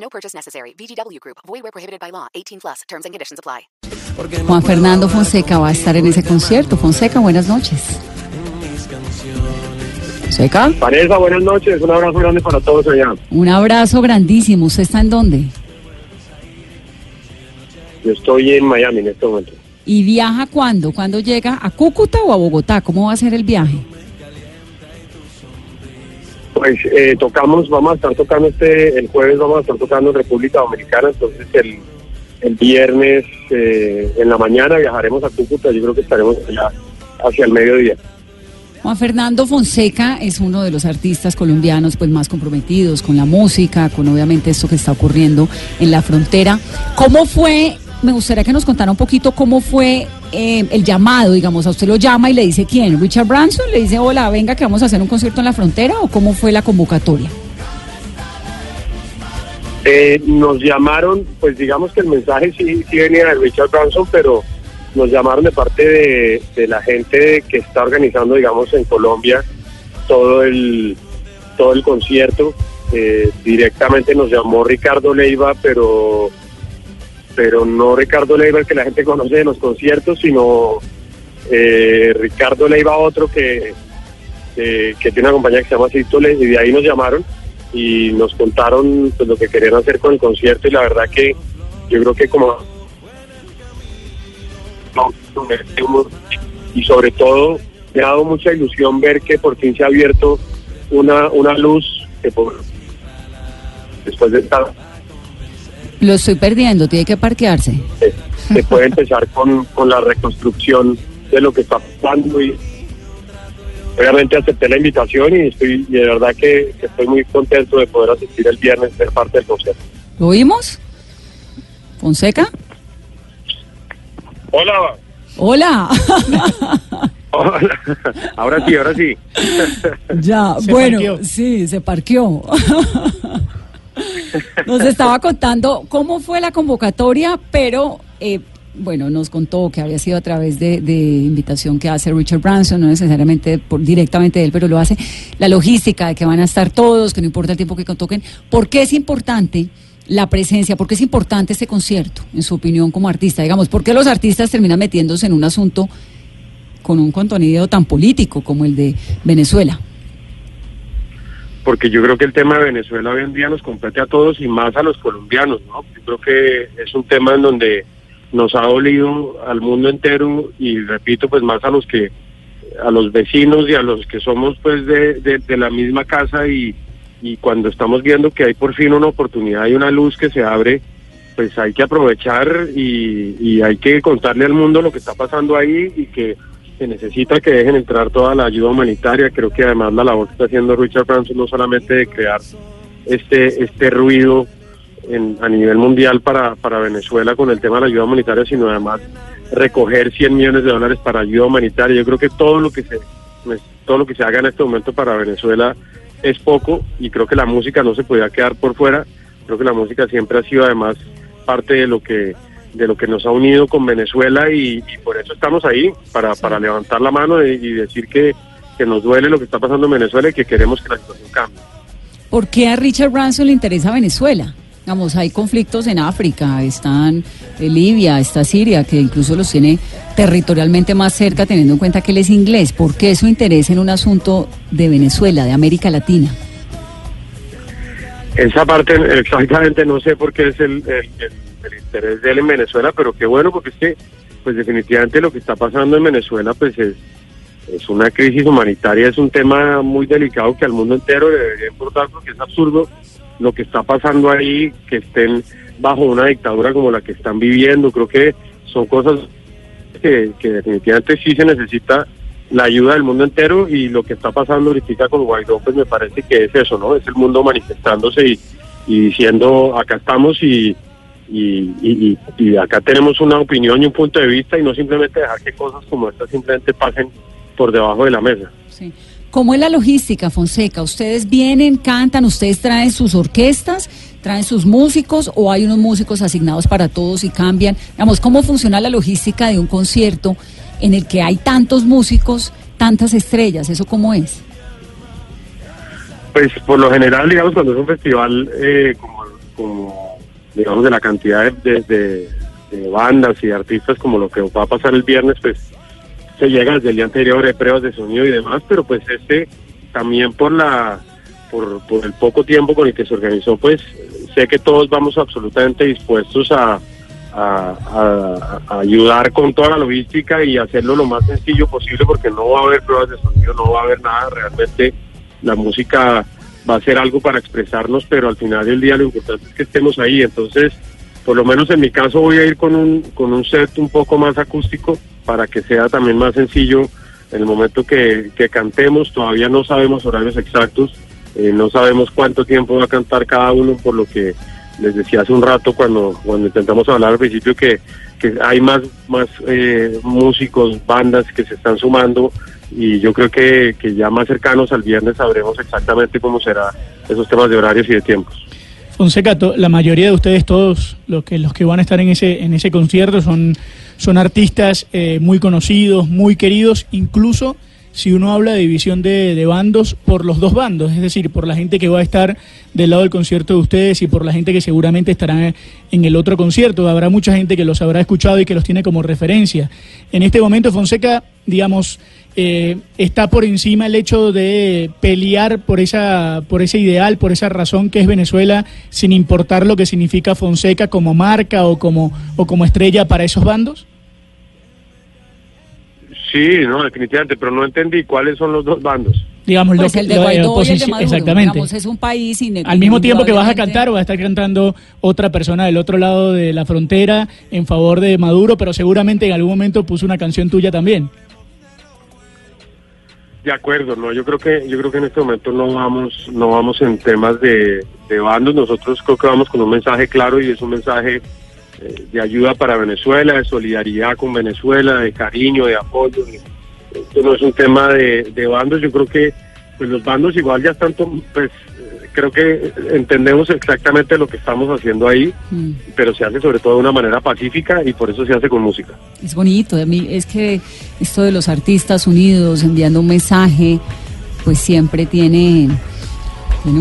No purchase necessary. VGW Group. Void where prohibited by law. 18 plus. Terms and conditions apply. Juan Fernando Fonseca va a estar en ese concierto. Fonseca, buenas noches. Fonseca, Vanessa, buenas noches. Un abrazo grande para todos allá. un abrazo grandísimo. ¿Usted está en dónde? Yo estoy en Miami en este momento. ¿Y viaja cuándo? ¿Cuándo llega? ¿A Cúcuta o a Bogotá? ¿Cómo va a ser el viaje? Pues eh, tocamos, vamos a estar tocando este, el jueves vamos a estar tocando República Dominicana, entonces el, el viernes eh, en la mañana viajaremos a Cúcuta, yo creo que estaremos allá hacia el mediodía. Juan Fernando Fonseca es uno de los artistas colombianos pues más comprometidos con la música, con obviamente esto que está ocurriendo en la frontera. ¿Cómo fue? Me gustaría que nos contara un poquito cómo fue eh, el llamado, digamos, a usted lo llama y le dice quién, Richard Branson, le dice, hola, venga que vamos a hacer un concierto en la frontera o cómo fue la convocatoria. Eh, nos llamaron, pues digamos que el mensaje sí, venía de Richard Branson, pero nos llamaron de parte de, de la gente que está organizando, digamos, en Colombia todo el todo el concierto. Eh, directamente nos llamó Ricardo Leiva, pero pero no Ricardo Leiva el que la gente conoce de los conciertos, sino eh, Ricardo Leiva otro que, que, tiene una compañía que se llama Cítole, y de ahí nos llamaron y nos contaron pues, lo que querían hacer con el concierto y la verdad que yo creo que como y sobre todo me ha dado mucha ilusión ver que por fin se ha abierto una, una luz que por, después de estar Lo estoy perdiendo, tiene que parquearse. se, se puede empezar con, con la reconstrucción de lo que está pasando y obviamente acepté la invitación y estoy y de verdad que, que estoy muy contento de poder asistir el viernes ser parte del concierto. ¿Lo oímos? Fonseca. Hola. Hola. Hola. Ahora sí, ahora sí. Ya, bueno, sí, se parqueó. Nos estaba contando cómo fue la convocatoria, pero eh, bueno, nos contó que había sido a través de, invitación que hace Richard Branson, no necesariamente por, directamente de él, pero lo hace. La logística de que van a estar todos, que no importa el tiempo que toquen. ¿Por qué es importante? La presencia, ¿por qué es importante este concierto, en su opinión como artista? Digamos, ¿por qué los artistas terminan metiéndose en un asunto con un contenido tan político como el de Venezuela? Porque yo creo que el tema de Venezuela hoy en día nos compete a todos y más a los colombianos, ¿no? Yo creo que es un tema en donde nos ha dolido al mundo entero y repito, pues más a los que a los vecinos y a los que somos pues de, de, de la misma casa y, cuando estamos viendo que hay por fin una oportunidad y una luz que se abre, pues hay que aprovechar y hay que contarle al mundo lo que está pasando ahí y que se necesita que dejen entrar toda la ayuda humanitaria. Creo que además la labor que está haciendo Richard Branson no solamente de crear este este ruido en, a nivel mundial para, Venezuela con el tema de la ayuda humanitaria, sino además recoger 100 millones de dólares para ayuda humanitaria. Yo creo que todo lo que se pues, todo lo que se haga en este momento para Venezuela es poco y creo que la música no se podía quedar por fuera. Creo que la música siempre ha sido además parte de lo que de lo que nos ha unido con Venezuela y, y por eso estamos ahí para, para levantar la mano y, y decir que, que nos duele lo que está pasando en Venezuela y que queremos que la situación cambie. ¿Por qué a Richard Branson le interesa Venezuela? Digamos, hay conflictos en África, están eh, Libia, está Siria, que incluso los tiene territorialmente más cerca, teniendo en cuenta que él es inglés. ¿Por qué su interés en un asunto de Venezuela, de América Latina? Esa parte exactamente no sé por qué es el, el, el, el interés de él en Venezuela, pero qué bueno porque es que pues definitivamente lo que está pasando en Venezuela pues es, es una crisis humanitaria, es un tema muy delicado que al mundo entero le debería importar porque es absurdo lo que está pasando ahí, que estén bajo una dictadura como la que están viviendo. Creo que son cosas que, que definitivamente sí se necesita la ayuda del mundo entero y lo que está pasando ahorita con Guaidó, pues me parece que es eso, ¿no? Es el mundo manifestándose y, y diciendo acá estamos y, y, y- y acá tenemos una opinión y un punto de vista y no simplemente dejar que cosas como estas simplemente pasen por debajo de la mesa. Sí. ¿Cómo es la logística, Fonseca? ¿Ustedes vienen, cantan, ustedes traen sus orquestas, traen sus músicos o hay unos músicos asignados para todos y cambian? Digamos, ¿cómo funciona la logística de un concierto en el que hay tantos músicos, tantas estrellas? ¿Eso cómo es? Pues por lo general, digamos, cuando es un festival eh, como, como, digamos, de la cantidad de, de- de bandas y de artistas como lo que va a pasar el viernes, pues se llega desde el día anterior, hay pruebas de sonido y demás, pero pues este también por la por, por el poco tiempo con el que se organizó, pues sé que todos vamos absolutamente dispuestos a- a ayudar con toda la logística y hacerlo lo más sencillo posible porque no va a haber pruebas de sonido, no va a haber nada, realmente la música va a ser algo para expresarnos, pero al final del día lo importante es que estemos ahí, entonces por lo menos en mi caso voy a ir con un, con un set un poco más acústico para que sea también más sencillo en el momento que, que cantemos, todavía no sabemos horarios exactos, eh, no sabemos cuánto tiempo va a cantar cada uno, por lo que les decía hace un rato cuando, cuando intentamos hablar al principio que, que hay más, más eh, músicos, bandas que se están sumando y yo creo que, que ya más cercanos al viernes sabremos exactamente cómo será esos temas de horarios y de tiempos. Fonseca, la mayoría de ustedes, todos los que, los que van a estar en ese, en ese concierto, son, son artistas eh, muy conocidos, muy queridos, incluso si uno habla de división de, bandos por los dos bandos, es decir, por la gente que va a estar del lado del concierto de ustedes y por la gente que seguramente estará en el otro concierto. Habrá mucha gente que los habrá escuchado y que los tiene como referencia. En este momento, Fonseca, digamos, eh, está por encima el hecho de pelear por esa por ese ideal, por esa razón que es Venezuela, sin importar lo que significa Fonseca como marca o como o como estrella para esos bandos. Sí, no, definitivamente, pero no entendí cuáles son los dos bandos. Digamos, Pues lo- el de lo- Guaidó y el de oposición- Maduro. exactamente. Digamos, es un país Al mismo tiempo que vas a cantar, va a estar cantando otra persona del otro lado de la frontera en favor de Maduro, pero seguramente en algún momento puso una canción tuya también. De acuerdo, no, yo creo que yo creo que en este momento no vamos no vamos en temas de, de bandos, nosotros creo que vamos con un mensaje claro y es un mensaje eh, de ayuda para Venezuela, de solidaridad con Venezuela, de cariño, de apoyo. Esto no es un tema de, de bandos, yo creo que pues los bandos igual ya están, pues eh, creo que entendemos exactamente lo que estamos haciendo ahí, Mm. pero se hace sobre todo de una manera pacífica y por eso se hace con música. Es bonito, a mí es que esto de los artistas unidos enviando un mensaje, pues siempre tiene,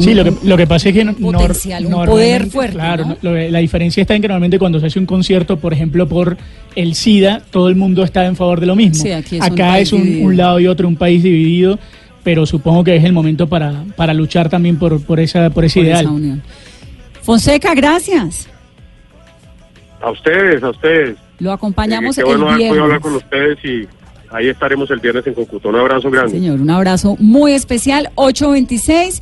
Sí, lo que, lo que pasa es que no- un potencial, un poder fuerte, Claro, la diferencia está en que normalmente cuando se hace un concierto, por ejemplo, por el SIDA, todo el mundo está en favor de lo mismo. Sí, aquí es Acá es un, lado y otro, un país dividido, pero supongo que es el momento para, para luchar también por, por, esa, por ese por ideal. esa unión. Fonseca, gracias. A ustedes, a ustedes. Lo acompañamos Eh, qué el bueno podido hablar viernes. con ustedes y ahí estaremos el viernes en Cúcuta. Un abrazo grande. Señor, un abrazo muy especial. 826